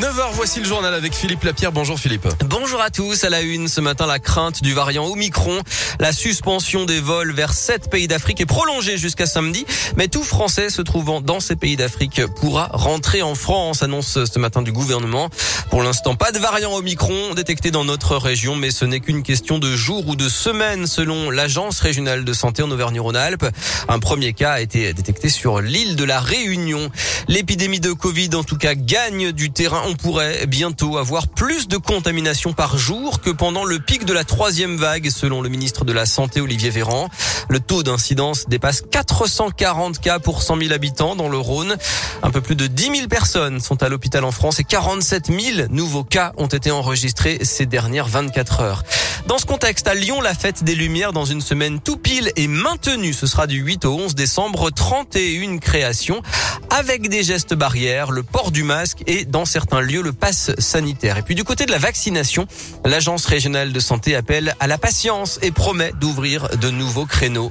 9h, voici le journal avec Philippe Lapierre. Bonjour Philippe. Bonjour à tous. À la une, ce matin, la crainte du variant Omicron. La suspension des vols vers sept pays d'Afrique est prolongée jusqu'à samedi. Mais tout Français se trouvant dans ces pays d'Afrique pourra rentrer en France, annonce ce matin du gouvernement. Pour l'instant, pas de variant Omicron détecté dans notre région, mais ce n'est qu'une question de jours ou de semaines selon l'Agence régionale de santé en Auvergne-Rhône-Alpes. Un premier cas a été détecté sur l'île de la Réunion. L'épidémie de Covid, en tout cas, gagne du terrain on pourrait bientôt avoir plus de contamination par jour que pendant le pic de la troisième vague, selon le ministre de la Santé Olivier Véran. Le taux d'incidence dépasse 440 cas pour 100 000 habitants dans le Rhône. Un peu plus de 10 000 personnes sont à l'hôpital en France et 47 000 nouveaux cas ont été enregistrés ces dernières 24 heures. Dans ce contexte, à Lyon, la fête des Lumières dans une semaine tout pile est maintenue. Ce sera du 8 au 11 décembre, 31 créations avec des gestes barrières, le port du masque et dans certains lieux le pass sanitaire. Et puis du côté de la vaccination, l'agence régionale de santé appelle à la patience et promet d'ouvrir de nouveaux créneaux.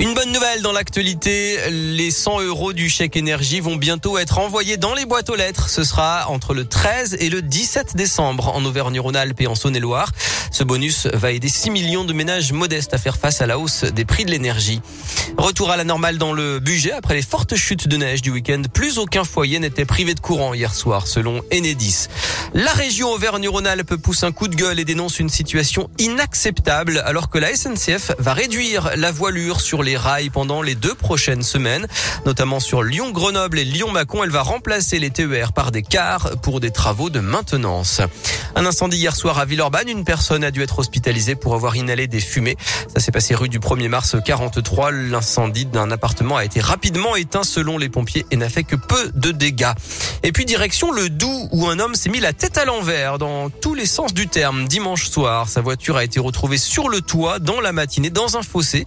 Une bonne nouvelle dans l'actualité, les 100 euros du chèque énergie vont bientôt être envoyés dans les boîtes aux lettres. Ce sera entre le 13 et le 17 décembre en Auvergne-Rhône-Alpes et en Saône-et-Loire. Ce bonus va aider 6 millions de ménages modestes à faire face à la hausse des prix de l'énergie. Retour à la normale dans le budget après les fortes chutes de neige du week-end. Plus aucun foyer n'était privé de courant hier soir selon Enedis. La région Auvergne-Rhône-Alpes pousse un coup de gueule et dénonce une situation inacceptable alors que la SNCF va réduire la voilure sur les rails pendant les deux prochaines semaines, notamment sur Lyon-Grenoble et Lyon-Macon. Elle va remplacer les TER par des cars pour des travaux de maintenance. Un incendie hier soir à Villeurbanne. Une personne a dû être hospitalisée pour avoir inhalé des fumées. Ça s'est passé rue du 1er mars 43. L'incendie d'un appartement a été rapidement éteint selon les pompiers et n'a fait que peu de dégâts. Et puis direction le Doubs où un homme s'est mis la tête à l'envers dans tous les sens du terme. Dimanche soir, sa voiture a été retrouvée sur le toit dans la matinée dans un fossé.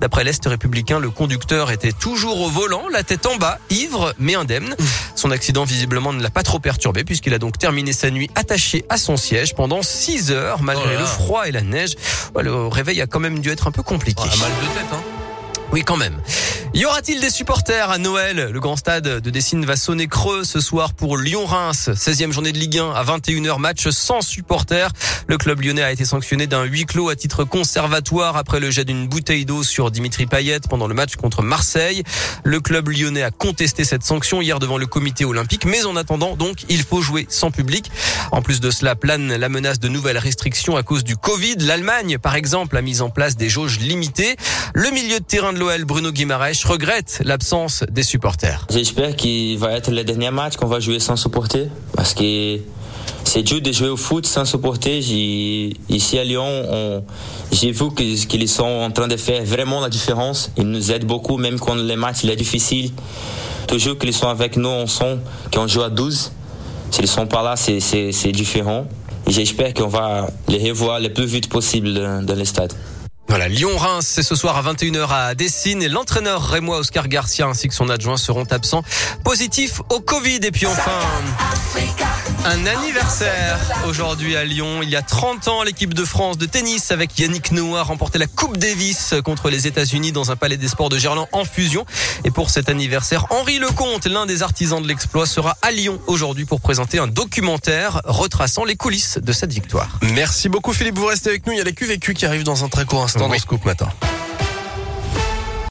D'après l'Est républicain, le conducteur était toujours au volant, la tête en bas, ivre mais indemne. Son accident visiblement ne l'a pas trop perturbé puisqu'il a donc terminé sa nuit attaché à son siège pendant 6 heures malgré Oh le froid et la neige. Le réveil a quand même dû être un peu compliqué. Mal de tête, hein. Oui, quand même. Y aura-t-il des supporters à Noël? Le grand stade de Dessine va sonner creux ce soir pour Lyon-Reims. 16e journée de Ligue 1 à 21h, match sans supporters. Le club lyonnais a été sanctionné d'un huis clos à titre conservatoire après le jet d'une bouteille d'eau sur Dimitri Payet pendant le match contre Marseille. Le club lyonnais a contesté cette sanction hier devant le comité olympique, mais en attendant, donc, il faut jouer sans public. En plus de cela, plane la menace de nouvelles restrictions à cause du Covid. L'Allemagne, par exemple, a mis en place des jauges limitées. Le milieu de terrain de l'OL, Bruno Guimaraes, regrette l'absence des supporters. J'espère qu'il va être le dernier match qu'on va jouer sans supporter parce que c'est dur de jouer au foot sans supporter. Ici à Lyon, on- j'ai vu qu'ils sont en train de faire vraiment la différence. Ils nous aident beaucoup, même quand le match il est difficile. Toujours qu'ils sont avec nous ensemble, qu'on joue à 12. S'ils sont pas là, c'est- différent. J'espère qu'on va les revoir le plus vite possible dans le stade. Voilà, Lyon-Reims, c'est ce soir à 21h à Dessine et l'entraîneur Rémois Oscar Garcia ainsi que son adjoint seront absents positifs au Covid. Et puis enfin, un anniversaire aujourd'hui à Lyon. Il y a 30 ans, l'équipe de France de tennis avec Yannick Noah a remporté la Coupe Davis contre les États-Unis dans un palais des sports de Gerland en fusion. Et pour cet anniversaire, Henri Lecomte, l'un des artisans de l'exploit, sera à Lyon aujourd'hui pour présenter un documentaire retraçant les coulisses de cette victoire. Merci beaucoup Philippe, vous restez avec nous. Il y a les QVQ qui arrivent dans un très court instant Oui. dans ce Scoop Matin.